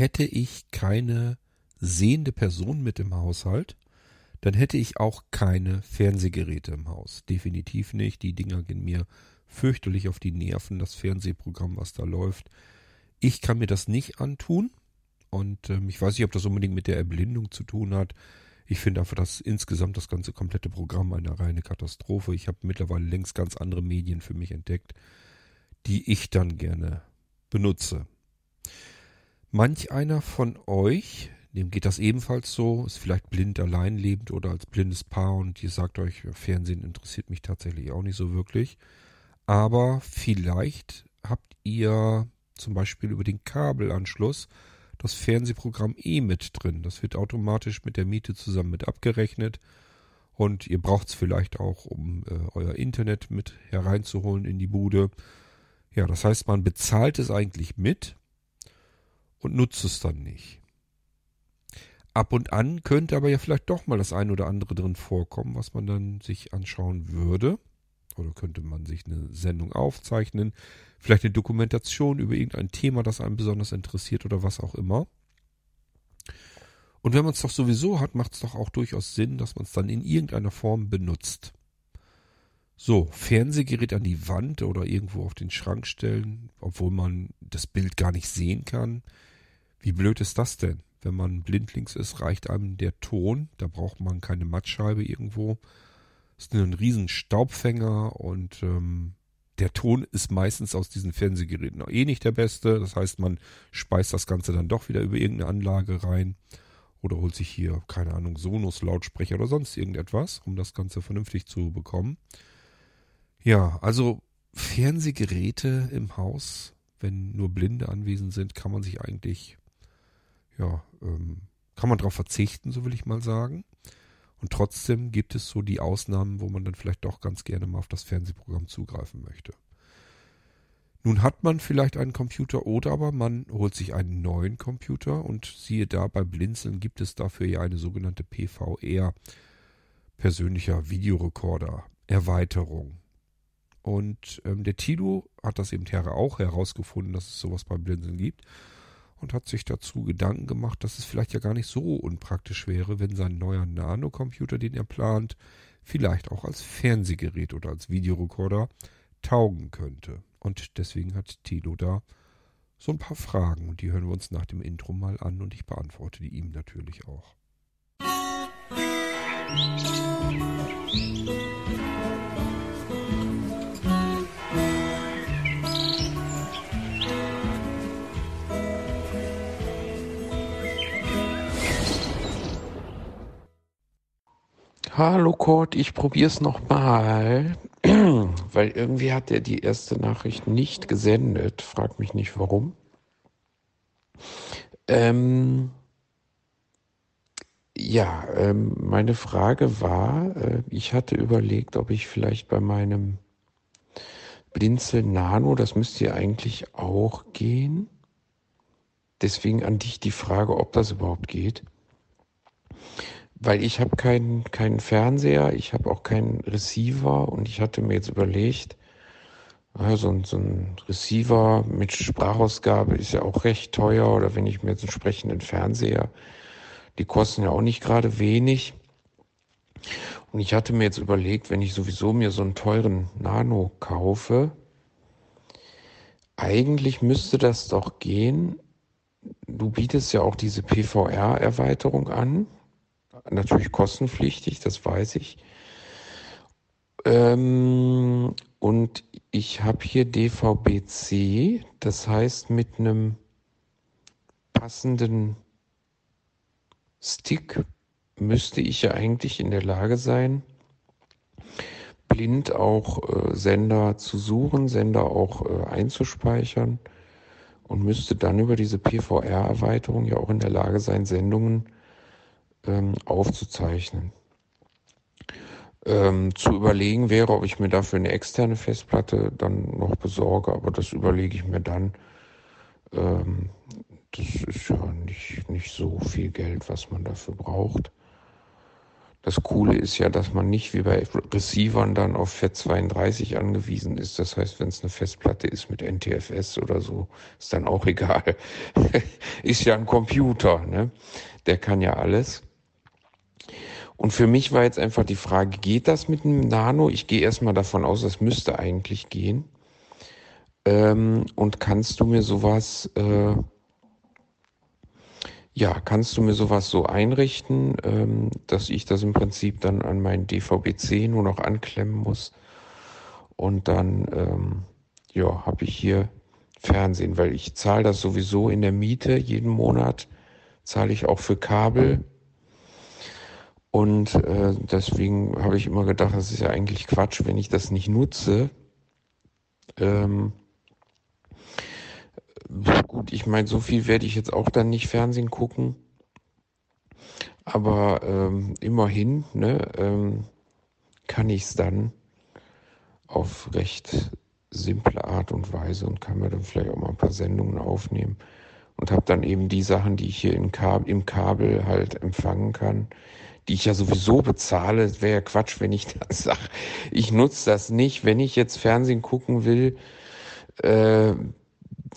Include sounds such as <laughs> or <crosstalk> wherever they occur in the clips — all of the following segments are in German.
hätte ich keine sehende Person mit im Haushalt, dann hätte ich auch keine Fernsehgeräte im Haus. Definitiv nicht. Die Dinger gehen mir fürchterlich auf die Nerven, das Fernsehprogramm, was da läuft. Ich kann mir das nicht antun. Und ähm, ich weiß nicht, ob das unbedingt mit der Erblindung zu tun hat. Ich finde einfach, dass insgesamt das ganze komplette Programm eine reine Katastrophe. Ich habe mittlerweile längst ganz andere Medien für mich entdeckt, die ich dann gerne benutze. Manch einer von euch, dem geht das ebenfalls so, ist vielleicht blind allein lebend oder als blindes Paar und ihr sagt euch, Fernsehen interessiert mich tatsächlich auch nicht so wirklich. Aber vielleicht habt ihr zum Beispiel über den Kabelanschluss das Fernsehprogramm eh mit drin. Das wird automatisch mit der Miete zusammen mit abgerechnet. Und ihr braucht es vielleicht auch, um äh, euer Internet mit hereinzuholen in die Bude. Ja, das heißt, man bezahlt es eigentlich mit und nutzt es dann nicht. Ab und an könnte aber ja vielleicht doch mal das ein oder andere drin vorkommen, was man dann sich anschauen würde. Oder könnte man sich eine Sendung aufzeichnen, vielleicht eine Dokumentation über irgendein Thema, das einen besonders interessiert oder was auch immer. Und wenn man es doch sowieso hat, macht es doch auch durchaus Sinn, dass man es dann in irgendeiner Form benutzt. So, Fernsehgerät an die Wand oder irgendwo auf den Schrank stellen, obwohl man das Bild gar nicht sehen kann. Wie blöd ist das denn? Wenn man blindlings ist, reicht einem der Ton. Da braucht man keine Mattscheibe irgendwo. Ist ein riesen Staubfänger und ähm, der Ton ist meistens aus diesen Fernsehgeräten eh nicht der beste. Das heißt, man speist das Ganze dann doch wieder über irgendeine Anlage rein oder holt sich hier, keine Ahnung, Sonos-Lautsprecher oder sonst irgendetwas, um das Ganze vernünftig zu bekommen. Ja, also Fernsehgeräte im Haus, wenn nur Blinde anwesend sind, kann man sich eigentlich ja, ähm, kann man darauf verzichten, so will ich mal sagen. Und trotzdem gibt es so die Ausnahmen, wo man dann vielleicht doch ganz gerne mal auf das Fernsehprogramm zugreifen möchte. Nun hat man vielleicht einen Computer oder aber man holt sich einen neuen Computer und siehe da, bei Blinzeln gibt es dafür ja eine sogenannte PVR, persönlicher Videorekorder, Erweiterung. Und ähm, der Tilo hat das eben auch herausgefunden, dass es sowas bei Blinzeln gibt und hat sich dazu Gedanken gemacht, dass es vielleicht ja gar nicht so unpraktisch wäre, wenn sein neuer Nano-Computer, den er plant, vielleicht auch als Fernsehgerät oder als Videorekorder taugen könnte. Und deswegen hat Tilo da so ein paar Fragen und die hören wir uns nach dem Intro mal an und ich beantworte die ihm natürlich auch. Musik Hallo Kurt, ich probier's nochmal, <clears throat> weil irgendwie hat er die erste Nachricht nicht gesendet. Frag mich nicht warum. Ähm, ja, ähm, meine Frage war, äh, ich hatte überlegt, ob ich vielleicht bei meinem Blinzel Nano, das müsste ja eigentlich auch gehen. Deswegen an dich die Frage, ob das überhaupt geht weil ich habe keinen keinen Fernseher, ich habe auch keinen Receiver und ich hatte mir jetzt überlegt, ja, so, ein, Receiver mit Sprachausgabe ist ja auch recht teuer oder wenn ich mir jetzt einen entsprechenden Fernseher, die kosten ja auch nicht gerade wenig. Und ich hatte mir jetzt überlegt, wenn ich sowieso mir so einen teuren Nano kaufe, eigentlich müsste das doch gehen. Du bietest ja auch diese PVR-Erweiterung an natürlich kostenpflichtig, das weiß ich. Ähm, und ich habe hier DVB-C, das heißt mit einem passenden Stick müsste ich ja eigentlich in der Lage sein, blind auch äh, Sender zu suchen, Sender auch äh, einzuspeichern und müsste dann über diese PVR-Erweiterung ja auch in der Lage sein, Sendungen ähm, aufzuzeichnen. Ähm, zu überlegen wäre, ob ich mir dafür eine externe Festplatte dann noch besorge, aber das überlege ich mir dann. Ähm, das ist ja nicht, nicht so viel Geld, was man dafür braucht. Das Coole ist ja, dass man nicht wie bei Receivern dann auf FAT32 angewiesen ist. Das heißt, wenn es eine Festplatte ist mit NTFS oder so, ist dann auch <laughs> egal. ist ja ein Computer, ne? Der kann ja alles. Und für mich war jetzt einfach die Frage, geht das mit einem Nano? Ich gehe erstmal davon aus, das müsste eigentlich gehen. Ähm, und kannst du mir sowas äh, ja, kannst du mir sowas so einrichten, ähm, dass ich das im Prinzip dann an meinen DVB-C nur noch anklemmen muss? Und dann, ähm, ja, habe ich hier Fernsehen, weil ich zahle das sowieso in der Miete jeden Monat, zahle ich auch für Kabel. Und äh, deswegen habe ich immer gedacht, das ist ja eigentlich Quatsch, wenn ich das nicht nutze. Ähm, gut, ich meine, so viel werde ich jetzt auch dann nicht Fernsehen gucken. Aber ähm, immerhin ne, ähm, kann ich es dann auf recht simple Art und Weise und kann mir dann vielleicht auch mal ein paar Sendungen aufnehmen und habe dann eben die Sachen, die ich hier im Kabel, im Kabel halt empfangen kann, die ich ja sowieso bezahle. Es wäre ja Quatsch, wenn ich dann sage, ich nutze das nicht. Wenn ich jetzt Fernsehen gucken will, äh,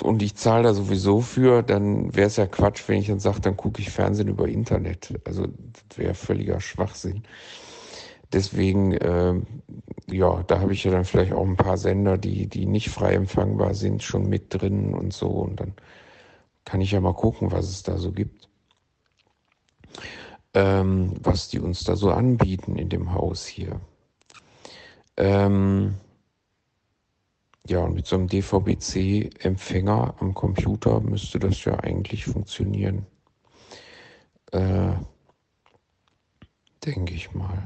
und ich zahle da sowieso für, dann wäre es ja Quatsch, wenn ich dann sage, dann gucke ich Fernsehen über Internet. Also das wäre völliger Schwachsinn. Deswegen, äh, ja, da habe ich ja dann vielleicht auch ein paar Sender, die, die nicht frei empfangbar sind, schon mit drin und so. Und dann kann ich ja mal gucken, was es da so gibt. Ähm, was die uns da so anbieten in dem Haus hier. Ähm, ja, und mit so einem DVB-C-Empfänger am Computer müsste das ja eigentlich funktionieren. Äh, denke ich mal.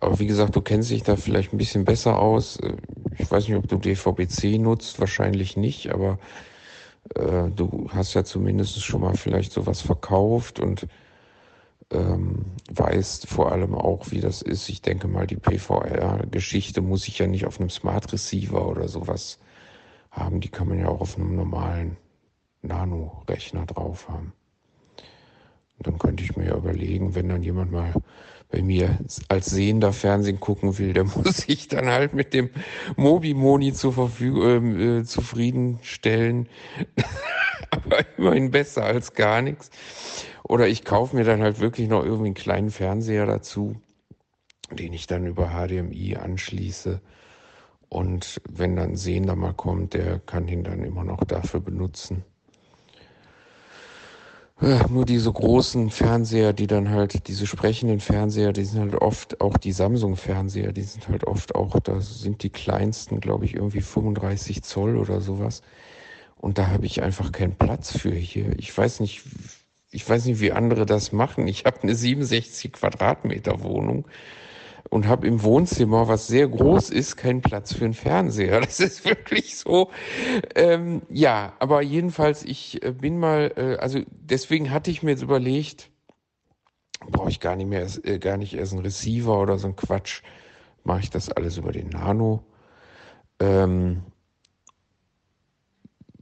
Aber wie gesagt, du kennst dich da vielleicht ein bisschen besser aus. Äh, ich weiß nicht, ob du DVB-C nutzt, wahrscheinlich nicht, aber äh, du hast ja zumindest schon mal vielleicht sowas verkauft und ähm, weißt vor allem auch, wie das ist. Ich denke mal, die PVR-Geschichte muss ich ja nicht auf einem Smart Receiver oder sowas haben. Die kann man ja auch auf einem normalen Nano-Rechner drauf haben. Und dann könnte ich mir ja überlegen, wenn dann jemand mal bei mir als Sehender Fernsehen gucken will, der <laughs> muss sich dann halt mit dem Mobi-Moni zur Verfügung äh, äh, zufriedenstellen. <laughs> Aber immerhin besser als gar nichts. Oder ich kaufe mir dann halt wirklich noch irgendwie einen kleinen Fernseher dazu, den ich dann über HDMI anschließe. Und wenn dann Sehender mal kommt, der kann ihn dann immer noch dafür benutzen. Ja, nur diese großen Fernseher, die dann halt, diese sprechenden Fernseher, die sind halt oft, auch die Samsung-Fernseher, die sind halt oft auch, da sind die kleinsten, glaube ich, irgendwie 35 Zoll oder sowas. Und da habe ich einfach keinen Platz für hier. Ich weiß nicht, ich weiß nicht, wie andere das machen. Ich habe eine 67 Quadratmeter Wohnung und habe im Wohnzimmer, was sehr groß ist, keinen Platz für einen Fernseher. <laughs> Das ist wirklich so. Ähm, ja, aber jedenfalls, ich äh, bin mal, äh, also deswegen hatte ich mir jetzt überlegt, brauche ich gar nicht mehr, äh, gar nicht erst einen Receiver oder so ein Quatsch. Mache ich das alles über den Nano. Ähm,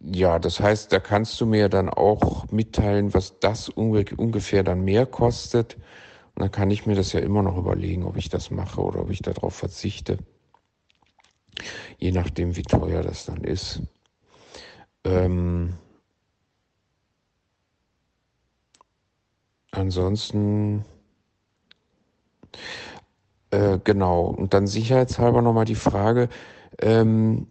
ja, das heißt, da kannst du mir dann auch mitteilen, was das ungefähr dann mehr kostet. Dann kann ich mir das ja immer noch überlegen, ob ich das mache oder ob ich darauf verzichte. Je nachdem, wie teuer das dann ist. Ähm ansonsten, äh, genau. Und dann sicherheitshalber nochmal die Frage, ähm,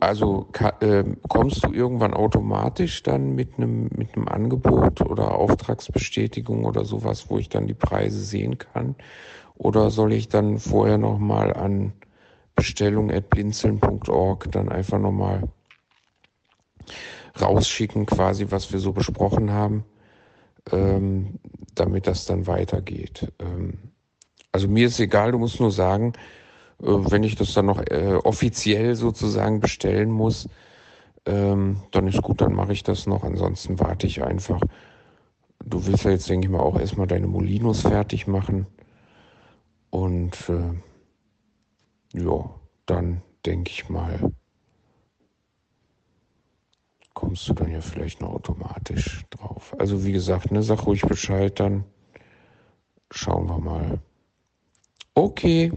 also äh, kommst du irgendwann automatisch dann mit einem mit einem Angebot oder Auftragsbestätigung oder sowas, wo ich dann die Preise sehen kann? Oder soll ich dann vorher nochmal an bestellung.blinzeln.org dann einfach nochmal rausschicken, quasi, was wir so besprochen haben, ähm, damit das dann weitergeht. Ähm, also mir ist egal, du musst nur sagen, wenn ich das dann noch äh, offiziell sozusagen bestellen muss, ähm, dann ist gut, dann mache ich das noch. Ansonsten warte ich einfach. Du willst ja jetzt, denke ich mal, auch erstmal deine Molinos fertig machen. Und äh, ja, dann denke ich mal, kommst du dann ja vielleicht noch automatisch drauf. Also wie gesagt, ne, sag ruhig Bescheid dann. schauen wir mal. Okay,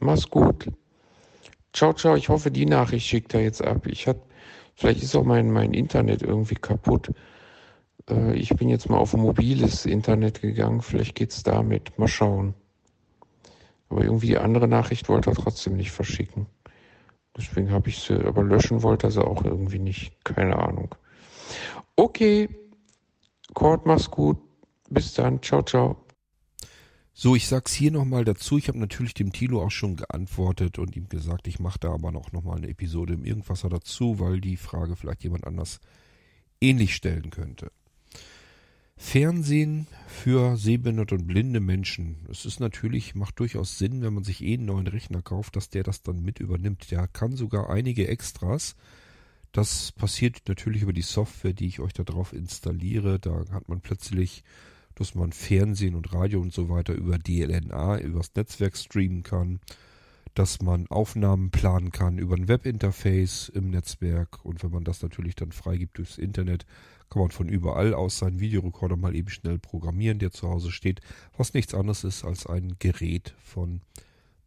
mach's gut. Ciao, ciao. Ich hoffe, die Nachricht schickt er jetzt ab. Ich hat, vielleicht ist auch mein, mein Internet irgendwie kaputt. Äh, ich bin jetzt mal auf mobiles Internet gegangen. Vielleicht geht's damit. Mal schauen. Aber irgendwie die andere Nachricht wollte er trotzdem nicht verschicken. Deswegen habe ich sie, aber löschen wollte er sie auch irgendwie nicht. Keine Ahnung. Okay. Kurt, mach's gut. Bis dann. Ciao, ciao. So, ich sag's hier nochmal dazu. Ich habe natürlich dem Tilo auch schon geantwortet und ihm gesagt, ich mache da aber noch, noch mal eine Episode im Irgendwasser dazu, weil die Frage vielleicht jemand anders ähnlich stellen könnte. Fernsehen für sehbehinderte und blinde Menschen. Es ist natürlich, macht durchaus Sinn, wenn man sich eh einen neuen Rechner kauft, dass der das dann mit übernimmt. Der kann sogar einige Extras. Das passiert natürlich über die Software, die ich euch da drauf installiere. Da hat man plötzlich dass man Fernsehen und Radio und so weiter über DLNA, übers Netzwerk streamen kann, dass man Aufnahmen planen kann über ein Webinterface im Netzwerk und wenn man das natürlich dann freigibt durchs Internet, kann man von überall aus seinen Videorekorder mal eben schnell programmieren, der zu Hause steht, was nichts anderes ist als ein Gerät von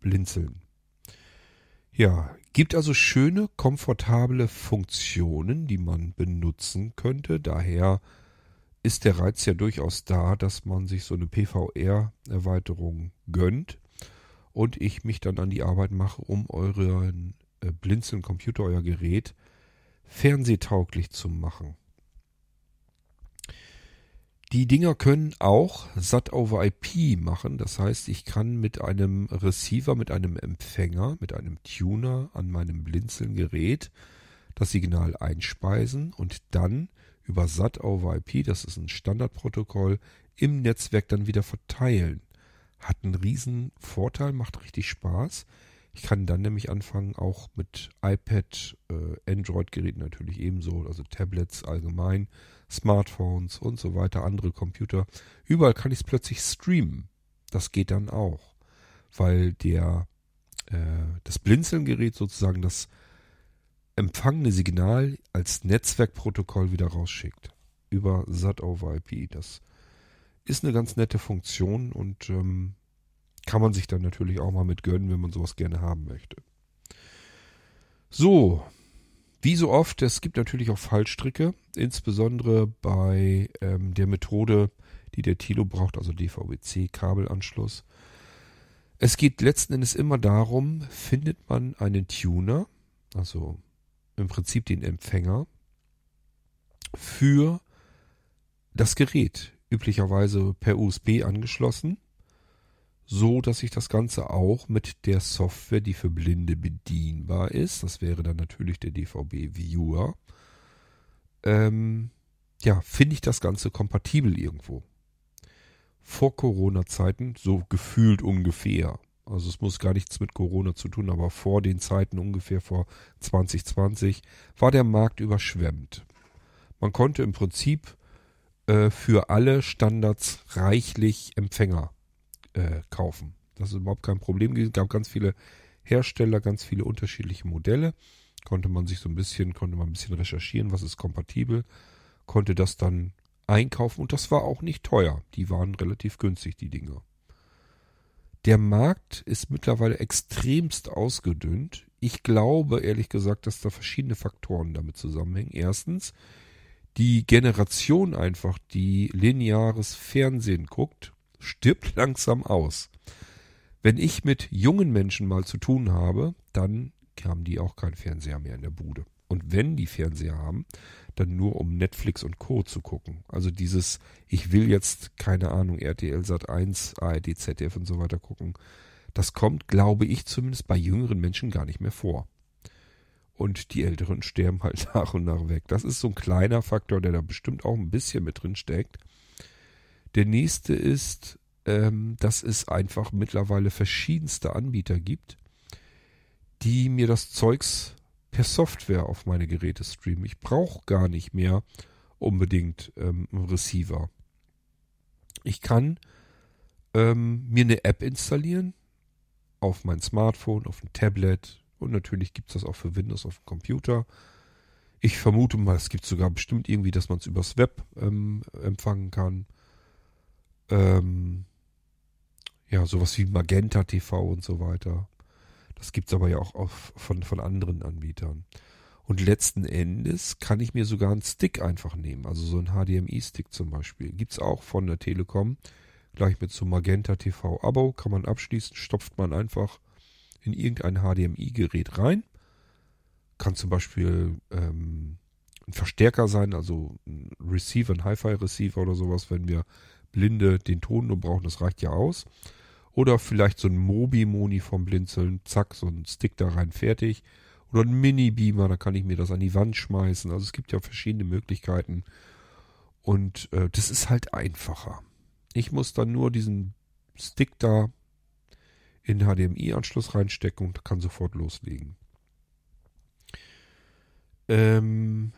Blinzeln. Ja, gibt also schöne, komfortable Funktionen, die man benutzen könnte. Daher ist der Reiz ja durchaus da, dass man sich so eine PVR-Erweiterung gönnt und ich mich dann an die Arbeit mache, um euren äh, Blinzeln-Computer, euer Gerät, fernsehtauglich zu machen. Die Dinger können auch SAT over IP machen. Das heißt, ich kann mit einem Receiver, mit einem Empfänger, mit einem Tuner an meinem Blinzeln-Gerät das Signal einspeisen und dann über SAT over IP, das ist ein Standardprotokoll, im Netzwerk dann wieder verteilen. Hat einen riesen Vorteil, macht richtig Spaß. Ich kann dann nämlich anfangen, auch mit iPad, äh, Android-Geräten natürlich ebenso, also Tablets allgemein, Smartphones und so weiter, andere Computer. Überall kann ich es plötzlich streamen. Das geht dann auch, weil der äh, das Blinzeln-Gerät sozusagen das empfangene Signal als Netzwerkprotokoll wieder rausschickt. Über SAT over IP. Das ist eine ganz nette Funktion und ähm, kann man sich dann natürlich auch mal mit gönnen, wenn man sowas gerne haben möchte. So, wie so oft, es gibt natürlich auch Fallstricke, insbesondere bei ähm, der Methode, die der Tilo braucht, also DVB-C-Kabelanschluss. Es geht letzten Endes immer darum, findet man einen Tuner, also im Prinzip den Empfänger für das Gerät, üblicherweise per USB angeschlossen, so dass ich das Ganze auch mit der Software, die für Blinde bedienbar ist, das wäre dann natürlich der DVB Viewer, ähm, ja, finde ich das Ganze kompatibel irgendwo. Vor Corona-Zeiten, so gefühlt ungefähr, also es muss gar nichts mit Corona zu tun, aber vor den Zeiten ungefähr vor 2020 war der Markt überschwemmt. Man konnte im Prinzip äh, für alle Standards reichlich Empfänger äh, kaufen. Das ist überhaupt kein Problem. Es gab ganz viele Hersteller, ganz viele unterschiedliche Modelle. Konnte man sich so ein bisschen, konnte man ein bisschen recherchieren, was ist kompatibel, konnte das dann einkaufen und das war auch nicht teuer. Die waren relativ günstig, die Dinge. Der Markt ist mittlerweile extremst ausgedünnt. Ich glaube ehrlich gesagt, dass da verschiedene Faktoren damit zusammenhängen. Erstens, die Generation einfach, die lineares Fernsehen guckt, stirbt <laughs> langsam aus. Wenn ich mit jungen Menschen mal zu tun habe, dann haben die auch keinen Fernseher mehr in der Bude. Und wenn die Fernseher haben, dann nur um Netflix und Co. zu gucken. Also dieses, ich will jetzt, keine Ahnung, RTL Sat 1, ARD, ZDF und so weiter gucken, das kommt, glaube ich, zumindest bei jüngeren Menschen gar nicht mehr vor. Und die Älteren sterben halt <laughs> nach und nach weg. Das ist so ein kleiner Faktor, der da bestimmt auch ein bisschen mit drin steckt. Der nächste ist, ähm, dass es einfach mittlerweile verschiedenste Anbieter gibt, die mir das Zeugs per Software auf meine Geräte streamen. Ich brauche gar nicht mehr unbedingt ähm, einen Receiver. Ich kann ähm, mir eine App installieren auf mein Smartphone, auf ein Tablet und natürlich gibt es das auch für Windows auf dem Computer. Ich vermute mal, es gibt sogar bestimmt irgendwie, dass man es übers Web ähm, empfangen kann. Ähm, Ja, sowas wie Magenta TV und so weiter. Das gibt's aber ja auch auf, von, von anderen Anbietern. Und letzten Endes kann ich mir sogar einen Stick einfach nehmen. Also so einen HDMI-Stick zum Beispiel. Gibt's auch von der Telekom. Gleich mit so Magenta TV Abo kann man abschließen, stopft man einfach in irgendein HDMI-Gerät rein. Kann zum Beispiel ähm, ein Verstärker sein, also ein Receiver, ein Hi-Fi-Receiver oder sowas, wenn wir Blinde den Ton nur brauchen, das reicht ja aus. Oder vielleicht so ein Mobi-Moni vom Blinzeln, zack, so ein Stick da rein, fertig. Oder ein Mini-Beamer, da kann ich mir das an die Wand schmeißen. Also es gibt ja verschiedene Möglichkeiten. Und äh, das ist halt einfacher. Ich muss dann nur diesen Stick da in HDMI-Anschluss reinstecken und kann sofort loslegen. Ähm,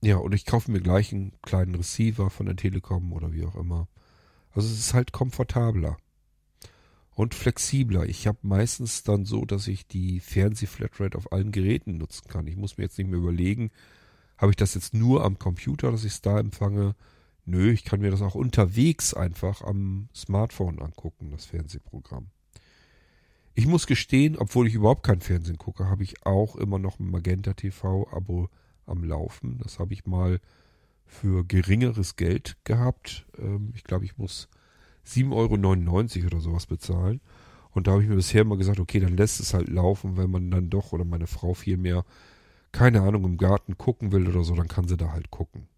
ja, und ich kaufe mir gleich einen kleinen Receiver von der Telekom oder wie auch immer. Also es ist halt komfortabler und flexibler. Ich habe meistens dann so, dass ich die Fernsehflatrate auf allen Geräten nutzen kann. Ich muss mir jetzt nicht mehr überlegen, habe ich das jetzt nur am Computer, dass ich es da empfange? Nö, ich kann mir das auch unterwegs einfach am Smartphone angucken, das Fernsehprogramm. Ich muss gestehen, obwohl ich überhaupt kein Fernsehen gucke, habe ich auch immer noch ein Magenta TV Abo am Laufen. Das habe ich mal für geringeres Geld gehabt. Ähm, ich glaube, ich muss 7,99 Euro oder sowas bezahlen. Und da habe ich mir bisher immer gesagt, okay, dann lässt es halt laufen, wenn man dann doch oder meine Frau viel mehr, keine Ahnung, im Garten gucken will oder so, dann kann sie da halt gucken.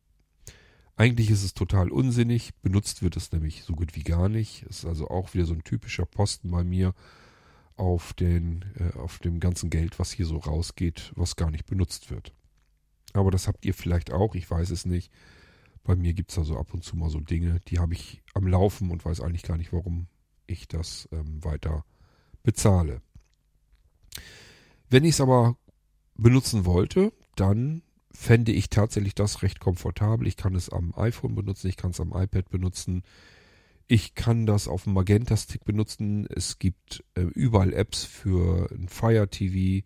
Eigentlich ist es total unsinnig, benutzt wird es nämlich so gut wie gar nicht. Ist also auch wieder so ein typischer Posten bei mir auf, den, äh, auf dem ganzen Geld, was hier so rausgeht, was gar nicht benutzt wird. Aber das habt ihr vielleicht auch, ich weiß es nicht. Bei mir gibt es da so ab und zu mal so Dinge, die habe ich am Laufen und weiß eigentlich gar nicht, warum ich das ähm, weiter bezahle. Wenn ich es aber benutzen wollte, dann fände ich tatsächlich das recht komfortabel. Ich kann es am iPhone benutzen, ich kann es am iPad benutzen. Ich kann das auf dem Magenta Stick benutzen. Es gibt äh, überall Apps für ein Fire TV.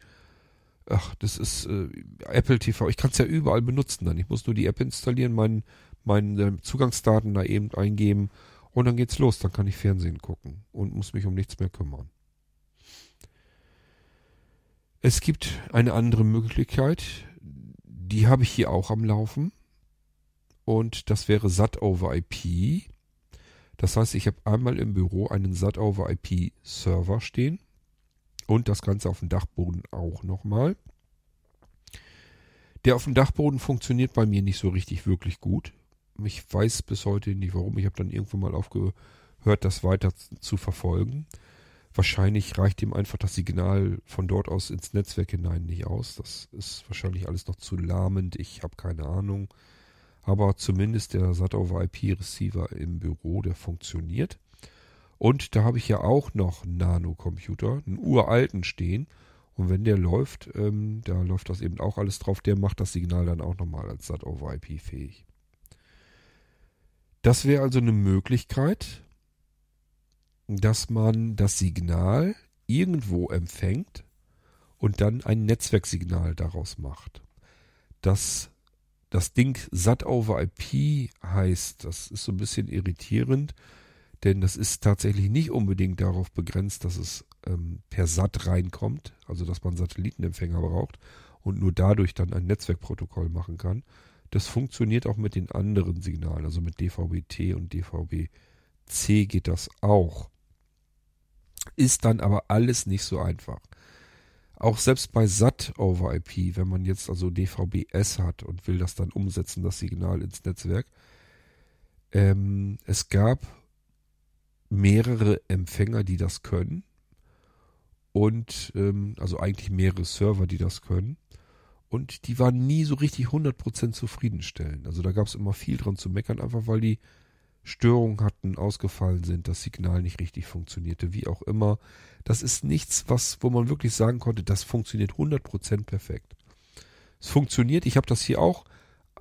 Ach, das ist äh, Apple TV. Ich kann es ja überall benutzen dann. Ich muss nur die App installieren, mein, äh, Zugangsdaten da eben eingeben und dann geht's los. Dann kann ich Fernsehen gucken und muss mich um nichts mehr kümmern. Es gibt eine andere Möglichkeit, die habe ich hier auch am Laufen. Und das wäre SAT over IP. Das heißt, ich habe einmal im Büro einen SAT over IP Server stehen und das Ganze auf dem Dachboden auch nochmal. Der auf dem Dachboden funktioniert bei mir nicht so richtig wirklich gut. Ich weiß bis heute nicht warum. Ich habe dann irgendwo mal aufgehört, das weiter zu verfolgen. Wahrscheinlich reicht ihm einfach das Signal von dort aus ins Netzwerk hinein nicht aus. Das ist wahrscheinlich alles noch zu lahmend. Ich habe keine Ahnung. Aber zumindest der SAT-over-IP-Receiver im Büro, der funktioniert. Und da habe ich ja auch noch einen Nano-Computer, einen uralten stehen. Und wenn der läuft, ähm, da läuft das eben auch alles drauf. Der macht das Signal dann auch nochmal als SAT-over-IP fähig. Das wäre also eine Möglichkeit, dass man das Signal irgendwo empfängt und dann ein Netzwerksignal daraus macht. Das das Ding SAT over IP heißt, das ist so ein bisschen irritierend, denn das ist tatsächlich nicht unbedingt darauf begrenzt, dass es ähm, per SAT reinkommt, also dass man Satellitenempfänger braucht und nur dadurch dann ein Netzwerkprotokoll machen kann. Das funktioniert auch mit den anderen Signalen, also mit DVB-T und DVB-C geht das auch. Ist dann aber alles nicht so einfach. Auch selbst bei SAT over IP, wenn man jetzt also DVB-S hat und will das dann umsetzen, das Signal ins Netzwerk, ähm, es gab mehrere Empfänger, die das können. Und ähm, also eigentlich mehrere Server, die das können. Und die waren nie so richtig 100% zufriedenstellend. Also da gab es immer viel dran zu meckern, einfach weil die Störungen hatten, ausgefallen sind, das Signal nicht richtig funktionierte, wie auch immer. Das ist nichts, was, wo man wirklich sagen konnte, das funktioniert 100% perfekt. Es funktioniert, ich habe das hier auch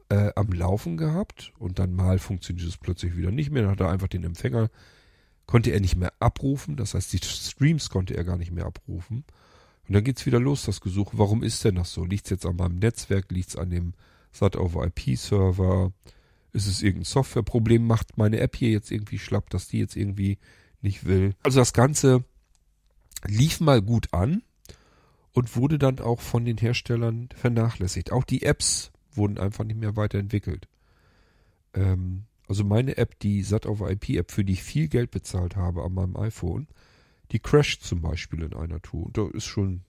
äh, am Laufen gehabt und dann mal funktioniert es plötzlich wieder nicht mehr. Dann hat er einfach den Empfänger, konnte er nicht mehr abrufen, das heißt, die Streams konnte er gar nicht mehr abrufen. Und dann geht's wieder los, das Gesuch, warum ist denn das so? Liegt's jetzt an meinem Netzwerk, liegt's an dem SAT-over-IP-Server? Ist es irgendein Softwareproblem? Macht meine App hier jetzt irgendwie schlapp, dass die jetzt irgendwie nicht will. Also das Ganze lief mal gut an und wurde dann auch von den Herstellern vernachlässigt. Auch die Apps wurden einfach nicht mehr weiterentwickelt. Ähm, also meine App, die SAT over IP App, für die ich viel Geld bezahlt habe an meinem iPhone, die crasht zum Beispiel in einer Tour. Und da ist schon,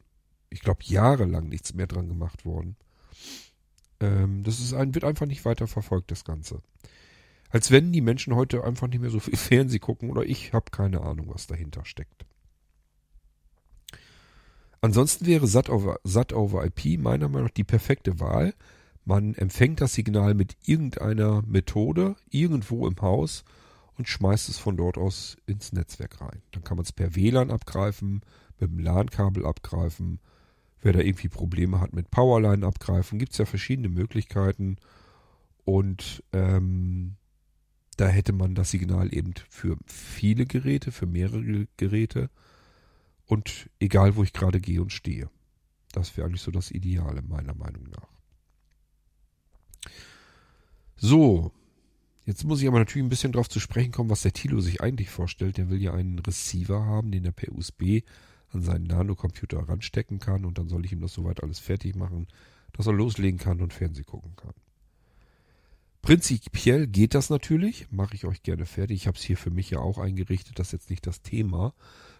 ich glaube, jahrelang nichts mehr dran gemacht worden. Ähm, das ist ein, wird einfach nicht weiter verfolgt, das Ganze. Als wenn die Menschen heute einfach nicht mehr so viel <laughs> Fernsehen gucken oder ich habe keine Ahnung, was dahinter steckt. Ansonsten wäre SAT over, SAT over IP meiner Meinung nach die perfekte Wahl. Man empfängt das Signal mit irgendeiner Methode irgendwo im Haus und schmeißt es von dort aus ins Netzwerk rein. Dann kann man es per WLAN abgreifen, mit dem LAN-Kabel abgreifen Wer da irgendwie Probleme hat mit Powerline abgreifen, gibt es ja verschiedene Möglichkeiten. Und ähm, da hätte man das Signal eben für viele Geräte, für mehrere Geräte. Und egal, wo ich gerade gehe und stehe. Das wäre eigentlich so das Ideale, meiner Meinung nach. So, jetzt muss ich aber natürlich ein bisschen darauf zu sprechen kommen, was der Tilo sich eigentlich vorstellt. Der will ja einen Receiver haben, den er per USB an seinen Nanocomputer ranstecken kann und dann soll ich ihm das soweit alles fertig machen, dass er loslegen kann und Fernsehen gucken kann. Prinzipiell geht das natürlich, mache ich euch gerne fertig. Ich habe es hier für mich ja auch eingerichtet, das ist jetzt nicht das Thema.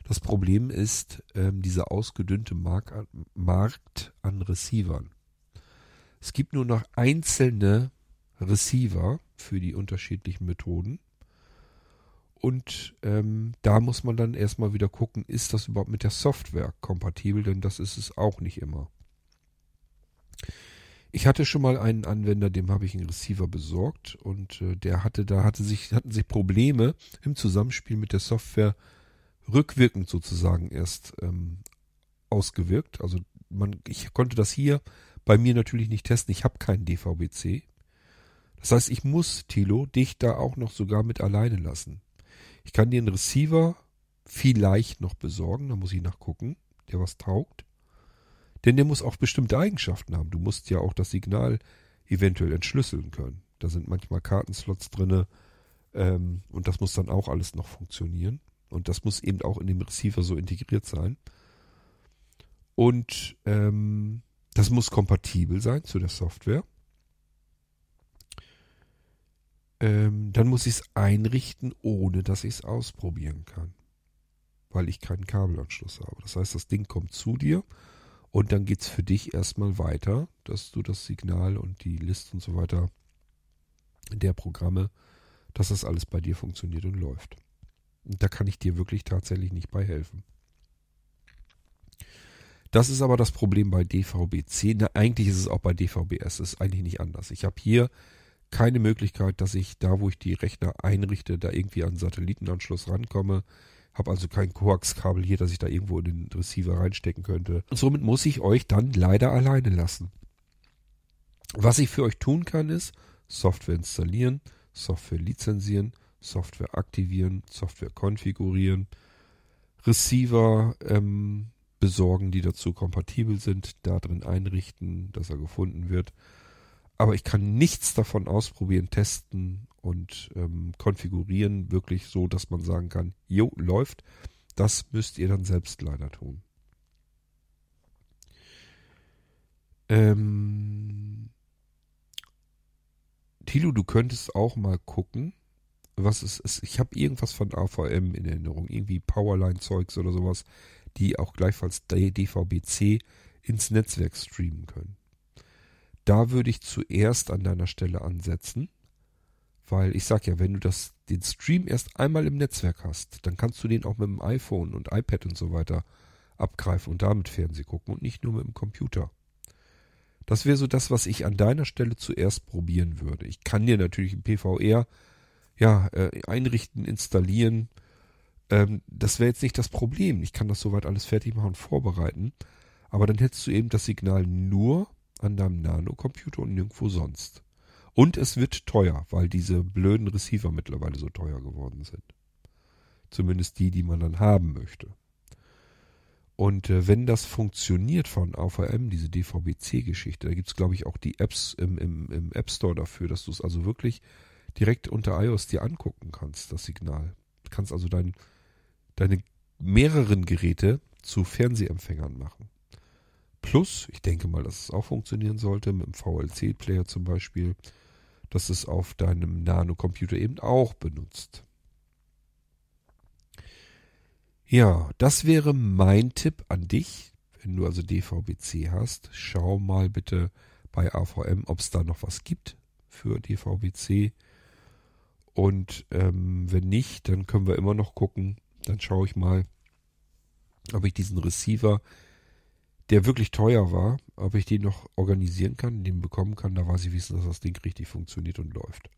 Das Problem ist ähm, dieser ausgedünnte Mark Markt an Receivern. Es gibt nur noch einzelne Receiver für die unterschiedlichen Methoden. Und ähm, da muss man dann erstmal wieder gucken, ist das überhaupt mit der Software kompatibel, denn das ist es auch nicht immer. Ich hatte schon mal einen Anwender, dem habe ich einen Receiver besorgt und äh, der hatte, da hatte sich, hatten sich Probleme im Zusammenspiel mit der Software rückwirkend sozusagen erst ähm, ausgewirkt. Also man, ich konnte das hier bei mir natürlich nicht testen. Ich habe keinen DVB-C. Das heißt, ich muss, Tilo, dich da auch noch sogar mit alleine lassen. Ich kann dir einen Receiver vielleicht noch besorgen, da muss ich nachgucken, der was taugt. Denn der muss auch bestimmte Eigenschaften haben. Du musst ja auch das Signal eventuell entschlüsseln können. Da sind manchmal Kartenslots drinne ähm, und das muss dann auch alles noch funktionieren. Und das muss eben auch in dem Receiver so integriert sein. Und ähm, das muss kompatibel sein zu der Software. Ähm, dann muss ich es einrichten, ohne dass ich es ausprobieren kann. Weil ich keinen Kabelanschluss habe. Das heißt, das Ding kommt zu dir und dann geht es für dich erstmal weiter, dass du das Signal und die List und so weiter der Programme, dass das alles bei dir funktioniert und läuft. Und da kann ich dir wirklich tatsächlich nicht bei helfen. Das ist aber das Problem bei DVB-C. Na, eigentlich ist es auch bei DVB-S. Es ist eigentlich nicht anders. Ich habe hier keine Möglichkeit, dass ich da, wo ich die Rechner einrichte, da irgendwie an Satellitenanschluss rankomme. Habe also kein Koax-Kabel hier, dass ich da irgendwo in den Receiver reinstecken könnte. Und somit muss ich euch dann leider alleine lassen. Was ich für euch tun kann, ist Software installieren, Software lizenzieren, Software aktivieren, Software konfigurieren, Receiver ähm, besorgen, die dazu kompatibel sind, da drin einrichten, dass er gefunden wird aber ich kann nichts davon ausprobieren, testen und ähm, konfigurieren, wirklich so, dass man sagen kann, jo, läuft. Das müsst ihr dann selbst leider tun. Ähm, Tilo, du könntest auch mal gucken, was es ist. Ich habe irgendwas von AVM in Erinnerung, irgendwie Powerline-Zeugs oder sowas, die auch gleichfalls DVB-C ins Netzwerk streamen können. Da würde ich zuerst an deiner Stelle ansetzen, weil ich sag ja, wenn du das, den Stream erst einmal im Netzwerk hast, dann kannst du den auch mit dem iPhone und iPad und so weiter abgreifen und damit Fernsehen gucken und nicht nur mit dem Computer. Das wäre so das, was ich an deiner Stelle zuerst probieren würde. Ich kann dir natürlich ein PVR ja, äh, einrichten, installieren. Ähm, das wäre jetzt nicht das Problem. Ich kann das soweit alles fertig machen und vorbereiten. Aber dann hättest du eben das Signal nur an deinem Nano-Computer und nirgendwo sonst. Und es wird teuer, weil diese blöden Receiver mittlerweile so teuer geworden sind. Zumindest die, die man dann haben möchte. Und äh, wenn das funktioniert von AVM, diese DVB-C-Geschichte, da gibt es, glaube ich, auch die Apps im, im, im App Store dafür, dass du es also wirklich direkt unter iOS dir angucken kannst, das Signal. Du kannst also dein deine mehreren Geräte zu Fernsehempfängern machen. Plus, ich denke mal, dass es auch funktionieren sollte, mit dem VLC-Player zum Beispiel, dass es auf deinem Nano-Computer eben auch benutzt. Ja, das wäre mein Tipp an dich, wenn du also DVB-C hast. Schau mal bitte bei AVM, ob es da noch was gibt für DVB-C. Und ähm, wenn nicht, dann können wir immer noch gucken. Dann schaue ich mal, ob ich diesen Receiver, der wirklich teuer war, ob ich den noch organisieren kann, den bekommen kann. Da weiß ich wissen, dass das Ding richtig funktioniert und läuft.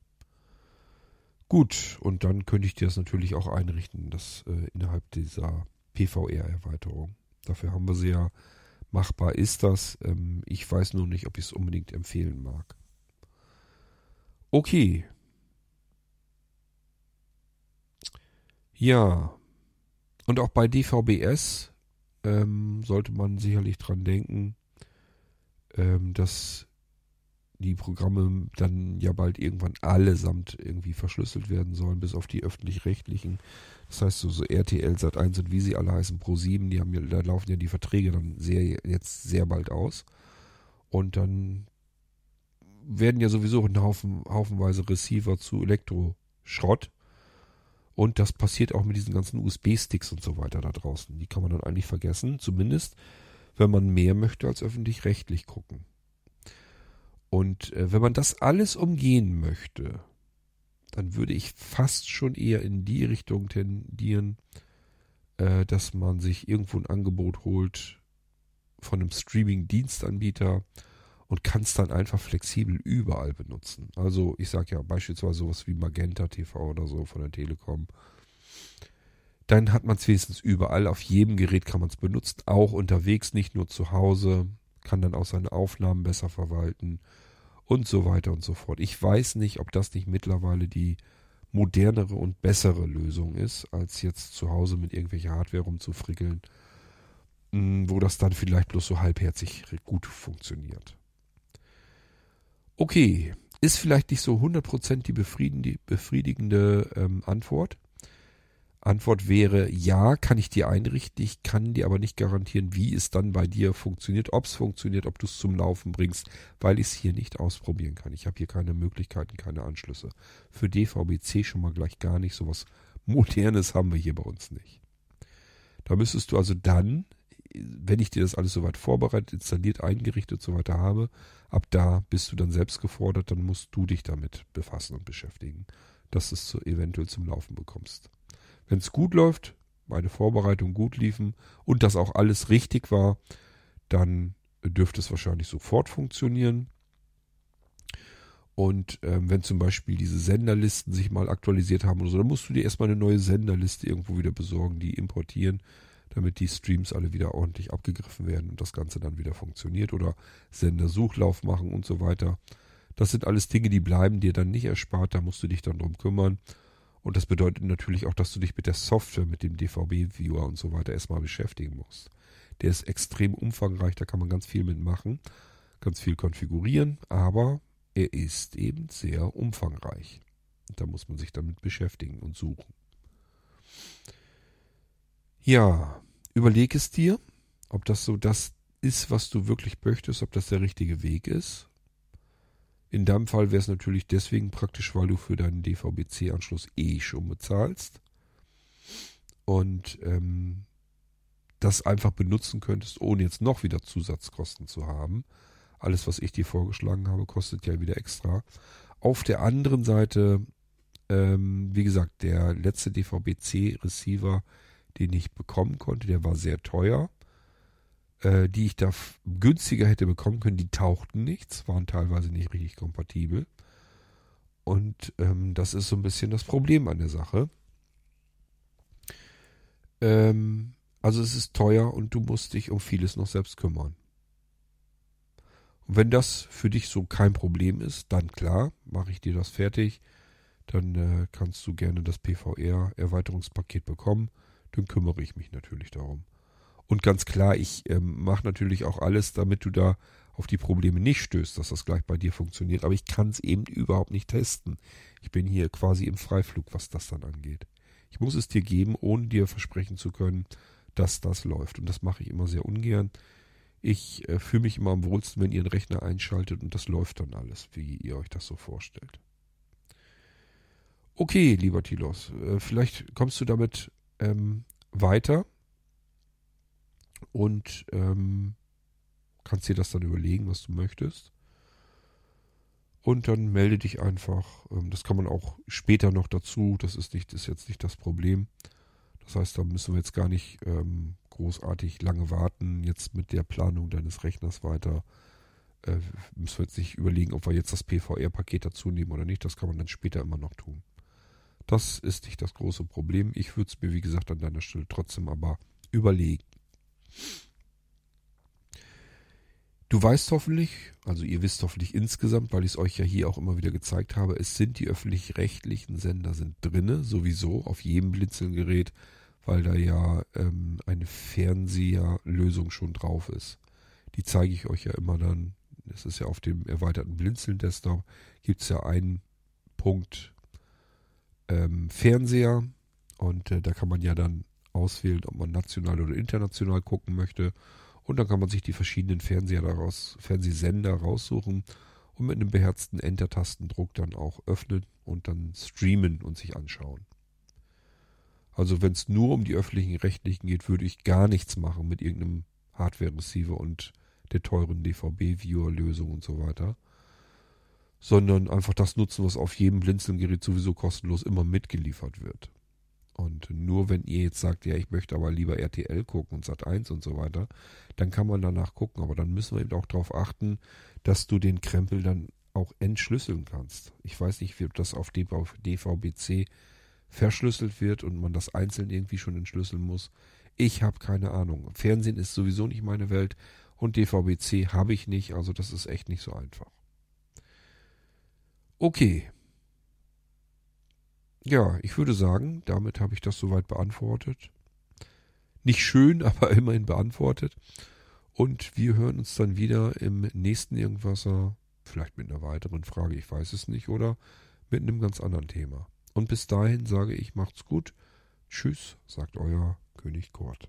Gut, und dann könnte ich dir das natürlich auch einrichten, das äh, innerhalb dieser PVR-Erweiterung. Dafür haben wir sie ja. Machbar ist das. Ähm, ich weiß nur nicht, ob ich es unbedingt empfehlen mag. Okay. Ja. Und auch bei DVBS ähm, sollte man sicherlich dran denken, ähm, dass die Programme dann ja bald irgendwann allesamt irgendwie verschlüsselt werden sollen, bis auf die öffentlich-rechtlichen. Das heißt, so, so RTL, Sat1 und wie sie alle heißen, Pro7, die haben ja, da laufen ja die Verträge dann sehr, jetzt sehr bald aus. Und dann werden ja sowieso ein Haufen, haufenweise Receiver zu Elektroschrott. Und das passiert auch mit diesen ganzen USB-Sticks und so weiter da draußen. Die kann man dann eigentlich vergessen, zumindest wenn man mehr möchte als öffentlich-rechtlich gucken. Und äh, wenn man das alles umgehen möchte, dann würde ich fast schon eher in die Richtung tendieren, äh, dass man sich irgendwo ein Angebot holt von einem Streaming-Dienstanbieter und kann es dann einfach flexibel überall benutzen. Also ich sage ja beispielsweise sowas wie Magenta TV oder so von der Telekom. Dann hat man es wenigstens überall, auf jedem Gerät kann man es benutzen, auch unterwegs, nicht nur zu Hause kann dann auch seine Aufnahmen besser verwalten und so weiter und so fort. Ich weiß nicht, ob das nicht mittlerweile die modernere und bessere Lösung ist, als jetzt zu Hause mit irgendwelcher Hardware rumzufrickeln, hm, wo das dann vielleicht bloß so halbherzig gut funktioniert. Okay, ist vielleicht nicht so 100% die befriedigende ähm, Antwort. Antwort wäre ja, kann ich dir einrichten. Ich kann dir aber nicht garantieren, wie es dann bei dir funktioniert, ob es funktioniert, ob du es zum Laufen bringst, weil ich es hier nicht ausprobieren kann. Ich habe hier keine Möglichkeiten, keine Anschlüsse. Für DVB-C schon mal gleich gar nicht. Sowas Modernes haben wir hier bei uns nicht. Da müsstest du also dann, wenn ich dir das alles soweit vorbereitet, installiert, eingerichtet und so weiter habe, ab da bist du dann selbst gefordert, dann musst du dich damit befassen und beschäftigen, dass du es eventuell zum Laufen bekommst. Wenn es gut läuft, meine Vorbereitungen gut liefen und das auch alles richtig war, dann dürfte es wahrscheinlich sofort funktionieren. Und ähm, wenn zum Beispiel diese Senderlisten sich mal aktualisiert haben oder so, dann musst du dir erstmal eine neue Senderliste irgendwo wieder besorgen, die importieren, damit die Streams alle wieder ordentlich abgegriffen werden und das Ganze dann wieder funktioniert oder Sendersuchlauf machen und so weiter. Das sind alles Dinge, die bleiben dir dann nicht erspart, da musst du dich dann drum kümmern. Und das bedeutet natürlich auch, dass du dich mit der Software, mit dem DVB-Viewer und so weiter erstmal beschäftigen musst. Der ist extrem umfangreich, da kann man ganz viel mitmachen, ganz viel konfigurieren, aber er ist eben sehr umfangreich. Da muss man sich damit beschäftigen und suchen. Ja, überleg es dir, ob das so das ist, was du wirklich möchtest, ob das der richtige Weg ist. In deinem Fall wäre es natürlich deswegen praktisch, weil du für deinen DVB-C-Anschluss eh schon bezahlst und ähm, das einfach benutzen könntest, ohne jetzt noch wieder Zusatzkosten zu haben. Alles, was ich dir vorgeschlagen habe, kostet ja wieder extra. Auf der anderen Seite, ähm, wie gesagt, der letzte DVB-C-Receiver, den ich bekommen konnte, der war sehr teuer äh, die ich da günstiger hätte bekommen können, die tauchten nichts, waren teilweise nicht richtig kompatibel. Und ähm, das ist so ein bisschen das Problem an der Sache. Ähm, also es ist teuer und du musst dich um vieles noch selbst kümmern. Und wenn das für dich so kein Problem ist, dann klar, mache ich dir das fertig. Dann äh, kannst du gerne das PVR-Erweiterungspaket bekommen. Dann kümmere ich mich natürlich darum. Und ganz klar, ich ähm, mache natürlich auch alles, damit du da auf die Probleme nicht stößt, dass das gleich bei dir funktioniert. Aber ich kann es eben überhaupt nicht testen. Ich bin hier quasi im Freiflug, was das dann angeht. Ich muss es dir geben, ohne dir versprechen zu können, dass das läuft. Und das mache ich immer sehr ungern. Ich äh, fühle mich immer am wohlsten, wenn ihr einen Rechner einschaltet und das läuft dann alles, wie ihr euch das so vorstellt. Okay, lieber Tilos, äh, vielleicht kommst du damit ähm, weiter und ähm, kannst dir das dann überlegen, was du möchtest. Und dann melde dich einfach. Ähm, das kann man auch später noch dazu. Das ist nicht, ist jetzt nicht das Problem. Das heißt, da müssen wir jetzt gar nicht ähm, großartig lange warten. Jetzt mit der Planung deines Rechners weiter äh, müssen wir jetzt nicht überlegen, ob wir jetzt das PVR-Paket dazu nehmen oder nicht. Das kann man dann später immer noch tun. Das ist nicht das große Problem. Ich würde es mir, wie gesagt, an deiner Stelle trotzdem aber überlegen. Du weißt hoffentlich, also ihr wisst hoffentlich insgesamt, weil ich es euch ja hier auch immer wieder gezeigt habe, es sind die öffentlich-rechtlichen Sender sind drinne, sowieso auf jedem Blinzelgerät, weil da ja ähm, eine Fernseherlösung schon drauf ist. Die zeige ich euch ja immer dann. Das ist ja auf dem erweiterten Blinzeln-Desktop gibt es ja einen Punkt ähm, Fernseher und äh, da kann man ja dann auswählen, ob man national oder international gucken möchte. Und dann kann man sich die verschiedenen Fernseher daraus, Fernsehsender raussuchen und mit einem beherzten Enter-Tastendruck dann auch öffnen und dann streamen und sich anschauen. Also wenn es nur um die öffentlichen Rechtlichen geht, würde ich gar nichts machen mit irgendeinem Hardware-Receiver und der teuren DVB-Viewer-Lösung und so weiter. Sondern einfach das nutzen, was auf jedem Blinzelgerät sowieso kostenlos immer mitgeliefert wird. Und nur wenn ihr jetzt sagt, ja, ich möchte aber lieber RTL gucken und Sat 1 und so weiter, dann kann man danach gucken. Aber dann müssen wir eben auch darauf achten, dass du den Krempel dann auch entschlüsseln kannst. Ich weiß nicht, wie das auf DVB-C verschlüsselt wird und man das einzeln irgendwie schon entschlüsseln muss. Ich habe keine Ahnung. Fernsehen ist sowieso nicht meine Welt und DVB-C habe ich nicht, also das ist echt nicht so einfach. Okay, ja, ich würde sagen, damit habe ich das soweit beantwortet. Nicht schön, <laughs> aber immerhin beantwortet. Und wir hören uns dann wieder im nächsten Irgendwasser, vielleicht mit einer weiteren Frage, ich weiß es nicht, oder mit einem ganz anderen Thema. Und bis dahin sage ich, macht's gut. Tschüss, sagt euer König Kurt.